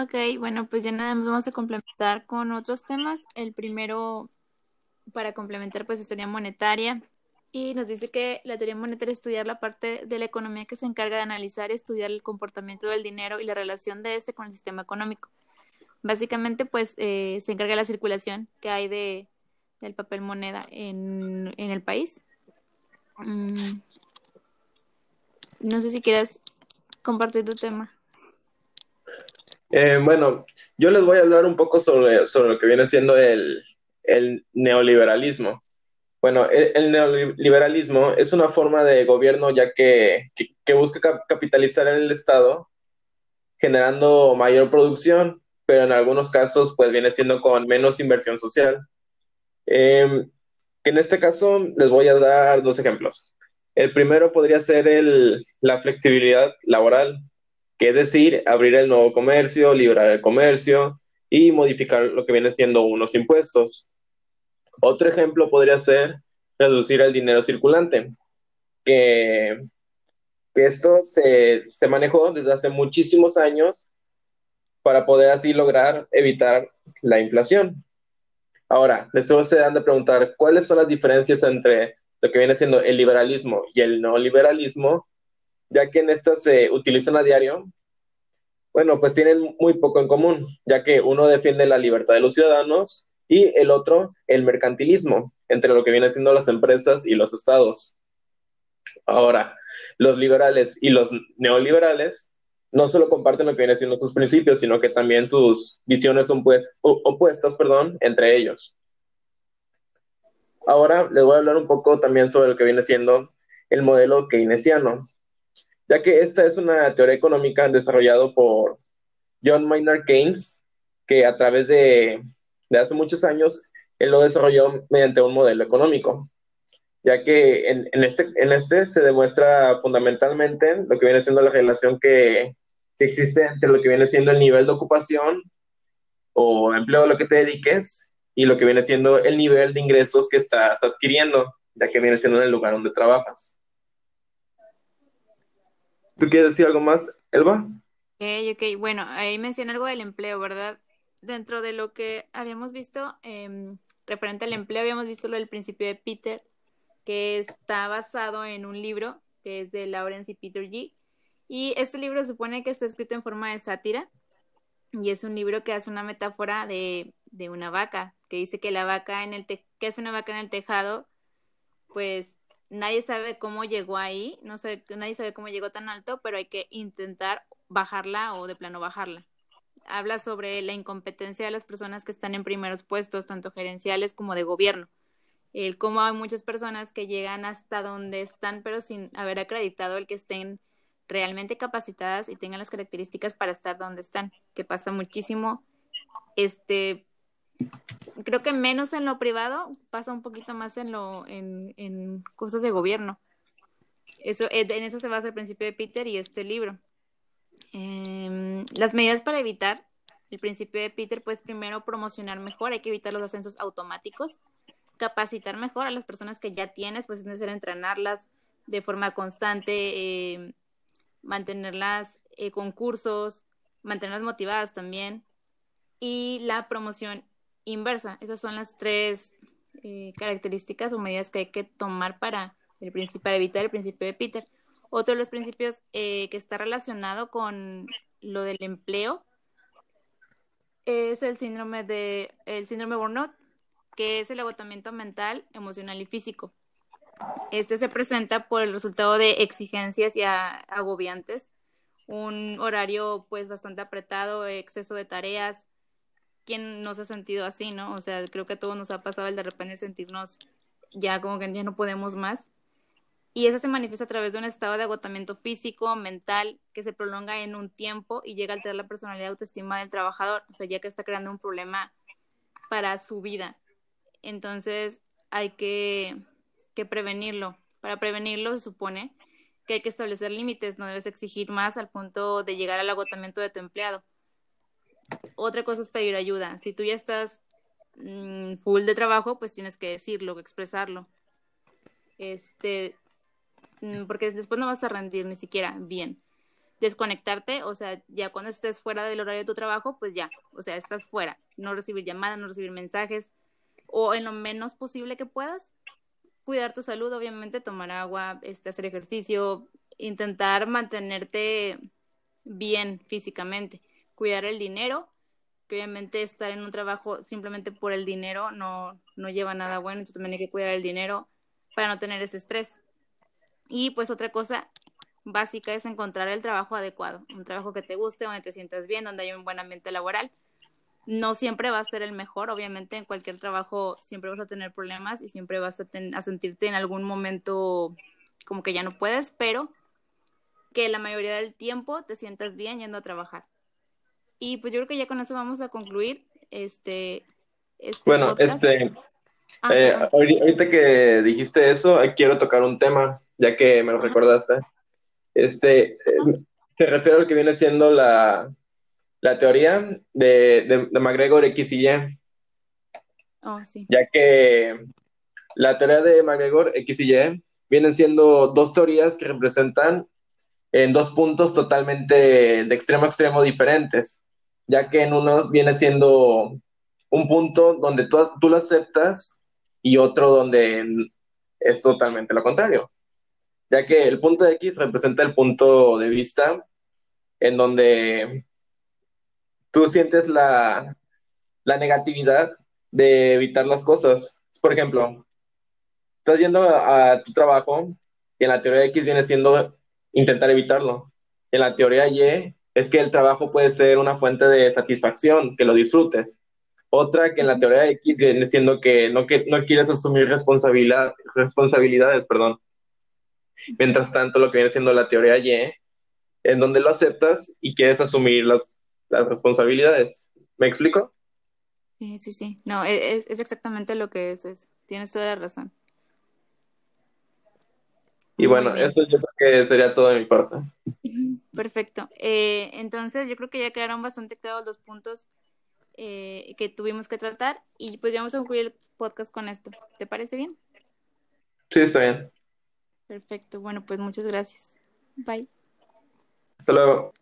Ok, bueno, pues ya nada más vamos a complementar con otros temas. El primero, para complementar, pues es teoría monetaria. Y nos dice que la teoría monetaria es estudiar la parte de la economía que se encarga de analizar y estudiar el comportamiento del dinero y la relación de este con el sistema económico. Básicamente, pues eh, se encarga de la circulación que hay de, del papel moneda en, en el país. Mm. No sé si quieres compartir tu tema. Eh, bueno, yo les voy a hablar un poco sobre, sobre lo que viene siendo el, el neoliberalismo. Bueno, el, neoliberalismo es una forma de gobierno ya que, que, busca capitalizar el Estado generando mayor producción, pero en algunos casos pues viene siendo con menos inversión social. Em, en este caso les voy a dar dos ejemplos. El primero podría ser el, la flexibilidad laboral, que es decir, abrir el nuevo comercio, liberar el comercio y modificar lo que viene siendo unos impuestos. Otro ejemplo podría ser reducir el dinero circulante, que, esto se, manejó desde hace muchísimos años para poder así lograr evitar la inflación. Ahora, después se dan de preguntar cuáles son las diferencias entre lo que viene siendo el liberalismo y el no liberalismo, ya que en estas se utilizan a diario, bueno, pues tienen muy poco en común, ya que uno defiende la libertad de los ciudadanos y el otro el mercantilismo entre lo que viene siendo las empresas y los estados. Ahora, los liberales y los neoliberales no solo comparten lo que viene siendo sus principios, sino que también sus visiones son pues, opuestas perdón, entre ellos. Ahora les voy a hablar un poco también sobre lo que viene siendo el modelo keynesiano, ya que esta es una teoría económica desarrollada por John Maynard Keynes, que a través de, hace muchos años él lo desarrolló mediante un modelo económico, ya que en, este, en este se demuestra fundamentalmente lo que viene siendo la relación que, que existe entre lo que viene siendo el nivel de ocupación o empleo a lo que te dediques y lo que viene siendo el nivel de ingresos que estás adquiriendo, ya que viene siendo en el lugar donde trabajas. ¿Tú quieres decir algo más, Elba? Ok, ok. Bueno, ahí menciona algo del empleo, ¿verdad? Dentro de lo que habíamos visto, eh, referente al empleo, habíamos visto lo del principio de Peter, que está basado en un libro que es de Lawrence y Peter G. Y este libro supone que está escrito en forma de sátira y es un libro que hace una metáfora de, de una vaca, que dice que la vaca en el te que es una vaca en el tejado, pues nadie sabe cómo llegó ahí, no sé, nadie sabe cómo llegó tan alto, pero hay que intentar bajarla o de plano bajarla. Habla sobre la incompetencia de las personas que están en primeros puestos, tanto gerenciales como de gobierno. El cómo hay muchas personas que llegan hasta donde están, pero sin haber acreditado el que estén realmente capacitadas y tengan las características para estar donde están, que pasa muchísimo. Este, creo que menos en lo privado, pasa un poquito más en lo en, en cosas de gobierno. Eso, eh, en eso se basa el principio de Peter y este libro. Em, las medidas para evitar el principio de Peter, pues primero promocionar mejor, hay que evitar los ascensos automáticos, capacitar mejor a las personas que ya tienes, pues es necesario entrenarlas de forma constante, em, mantenerlas eh, concursos, mantenerlas motivadas también, y la promoción inversa. Esas son las tres eh, características o medidas que hay que tomar para, el para evitar el principio de Peter. Otro de los principios eh, que está relacionado con lo del empleo es el síndrome de el síndrome burnout, que es el agotamiento mental, emocional y físico. Este se presenta por el resultado de exigencias y agobiantes, un horario pues bastante apretado, exceso de tareas, quién no se ha sentido así, ¿no? O sea, creo que a todos nos ha pasado el de repente sentirnos ya como que ya no podemos más. Y eso se manifiesta a través de un estado de agotamiento físico, mental, que se prolonga en un tiempo y llega a alterar la personalidad y autoestima del trabajador, o sea, ya que está creando un problema para su vida. Entonces, hay que, que prevenirlo. Para prevenirlo, se supone que hay que establecer límites, no debes exigir más al punto de llegar al agotamiento de tu empleado otra cosa es pedir ayuda. Si tú ya estás mm, full de trabajo, pues tienes que decirlo, expresarlo. Este, mm, porque después no vas a rendir ni siquiera bien. desconectarte, o sea, ya cuando estés fuera del horario de tu trabajo, pues ya, o sea, estás fuera, no recibir llamadas, no recibir mensajes, o en lo menos posible que puedas, cuidar tu salud, obviamente, tomar agua, este, hacer ejercicio, intentar mantenerte bien físicamente, cuidar el dinero, que obviamente estar en un trabajo simplemente por el dinero no, no lleva nada bueno, entonces también hay que cuidar el dinero para no tener ese estrés. Y pues otra cosa básica es encontrar el trabajo adecuado, un trabajo que te guste, donde te sientas bien, donde hay un buen ambiente laboral. No siempre va a ser el mejor, obviamente en cualquier trabajo siempre vas a tener problemas y siempre vas a, a sentirte en algún momento como que ya no puedes, pero que la mayoría del tiempo te sientas bien yendo a trabajar. Y pues yo creo que ya con eso vamos a concluir este. este bueno, este. Ah, eh, ahorita que dijiste eso, quiero tocar un tema, ya que me lo recordaste. Este, eh, se refiere a lo que viene siendo la, la teoría de, de, McGregor X y Y. Oh, sí. Ya que la teoría de McGregor X y Y vienen siendo dos teorías que representan en dos puntos totalmente de extremo a extremo diferentes, ya que en uno viene siendo un punto donde tú, tú lo aceptas y otro donde es totalmente lo contrario, ya que el punto de X representa el punto de vista en donde tú sientes la, la negatividad de evitar las cosas. Por ejemplo, estás yendo a, tu trabajo y en la teoría X viene siendo intentar evitarlo. En la teoría Y es que el trabajo puede ser una fuente de satisfacción, que lo disfrutes. Otra que en la teoría X viene siendo que no, que no quieres asumir responsabilidad, responsabilidades, perdón. Mientras tanto, lo que viene siendo la teoría Y, en donde lo aceptas y quieres asumir las, las responsabilidades. ¿Me explico? Sí, sí, sí. No, e, es, es exactamente lo que es eso. Tienes toda la razón. Y bueno, eso yo creo que sería todo de mi parte. Perfecto. Eh, entonces, yo creo que ya quedaron bastante claros los puntos eh, que tuvimos que tratar y pues ya vamos a concluir el podcast con esto. ¿Te parece bien? Sí, está bien. Perfecto. Bueno, pues muchas gracias. Bye. Hasta luego.